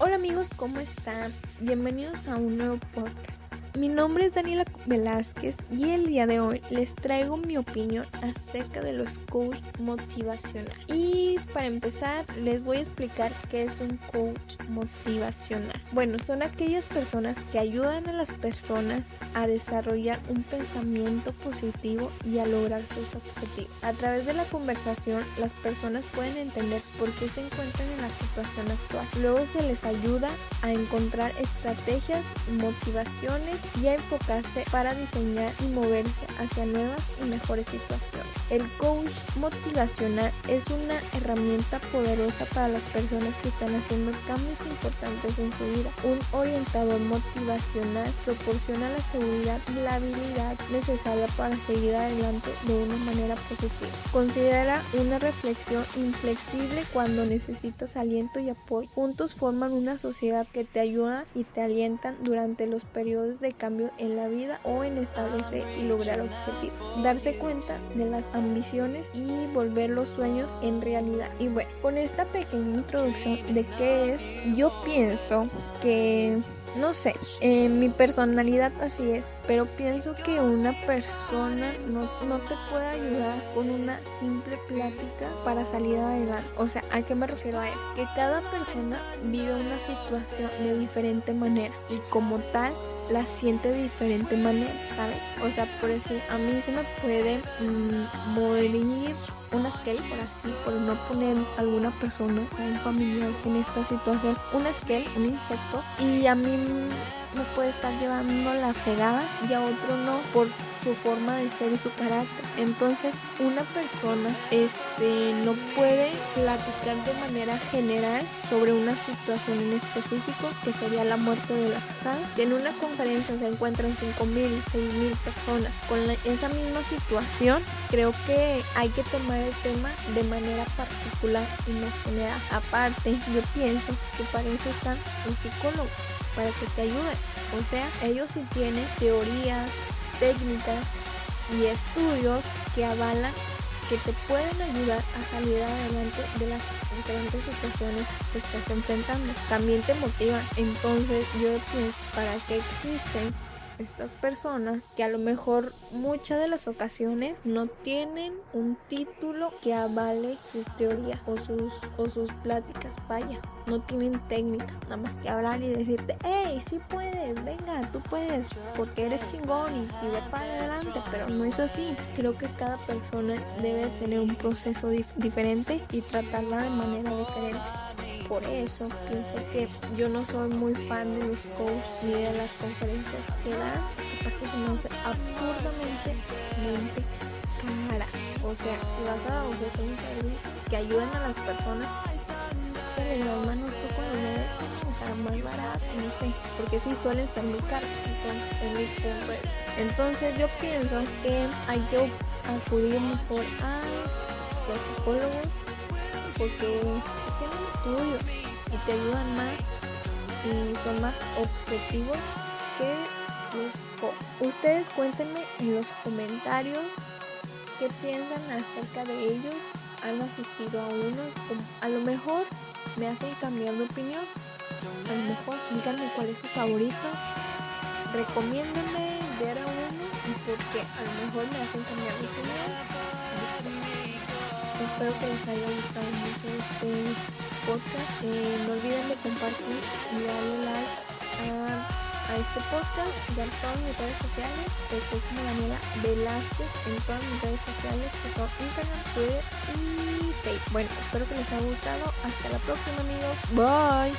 Hola amigos, ¿cómo están? Bienvenidos a un nuevo podcast. Mi nombre es Daniela Velázquez y el día de hoy les traigo mi opinión acerca de los coach motivacional. Y para empezar les voy a explicar qué es un coach motivacional. Bueno, son aquellas personas que ayudan a las personas a desarrollar un pensamiento positivo y a lograr sus objetivos. A través de la conversación las personas pueden entender por qué se encuentran en la situación actual. Luego se les ayuda a encontrar estrategias, motivaciones y a enfocarse para diseñar y moverse hacia nuevas y mejores situaciones. El coach motivacional es una herramienta poderosa para las personas que están haciendo cambios importantes en su vida. Un orientador motivacional proporciona la seguridad y la habilidad necesaria para seguir adelante de una manera positiva. Considera una reflexión inflexible cuando necesitas aliento y apoyo. Juntos forman una sociedad que te ayuda y te alientan durante los periodos de cambio en la vida o en establecer y lograr objetivos. Darse cuenta de las ambiciones y volver los sueños en realidad. Y bueno, con esta pequeña introducción de qué es, yo pienso que no sé, mi personalidad así es, pero pienso que una persona no, no, te puede ayudar con una simple plática para salir adelante. O sea, ¿a qué me refiero a eso? Que cada persona vive una situación de diferente manera y como tal la siente de diferente manera, ¿sabes? O sea, por decir, a mí se me puede mm, morir una scale, por así, por no poner alguna persona, un familiar en esta situación, una scale, un insecto, y a mí me puede estar llevando la fregada y a otro no, por su forma de ser y su carácter. Entonces, una persona este, no puede platicar de manera general sobre una situación en específico, que sería la muerte de las personas. En una conferencia se encuentran 5.000, 6.000 personas con esa misma situación. Creo que hay que tomar el tema de manera particular y no general. Aparte, yo pienso que para eso están los psicólogos, para que te ayuden. O sea, ellos sí tienen teorías, técnicas y estudios que avalan que te pueden ayudar a salir adelante de las diferentes situaciones que estás enfrentando. También te motivan. Entonces yo pienso, ¿para qué existen estas personas que a lo mejor muchas de las ocasiones no tienen un título que avale sus teorías o sus, o sus pláticas, vaya, no tienen técnica, nada más que hablar y decirte, hey, sí puedes, venga, tú puedes, porque eres chingón y, y para adelante, pero no es así. Creo que cada persona debe tener un proceso diferente y tratarla de manera diferente por eso pienso que yo no soy muy fan de los coaches ni de las conferencias que dan. Aparte se me hace absurdamente cara. O sea, si vas a ofrecer un servicio que ayuden a las personas, se les da más esto con o sea, más barato, no sé, porque sí suelen ser muy caros, entonces, entonces yo pienso que hay que acudir mejor a los psicólogos porque estudios y te ayudan más y son más objetivos que los Ustedes cuéntenme en los comentarios qué piensan acerca de ellos. ¿Han asistido a uno? A lo mejor me hacen cambiar de opinión. A lo mejor díganme cuál es su favorito. Recomiéndenme ver a uno y porque a lo mejor me hacen cambiar de opinión. Espero que les haya gustado mucho este podcast. Eh, no olviden de compartir y darle like a, este podcast y a todas mis redes sociales. Estoy como Daniela Velázquez en todas mis redes sociales que son Instagram, Twitter y Facebook. Bueno, espero que les haya gustado. Hasta la próxima amigos. Bye.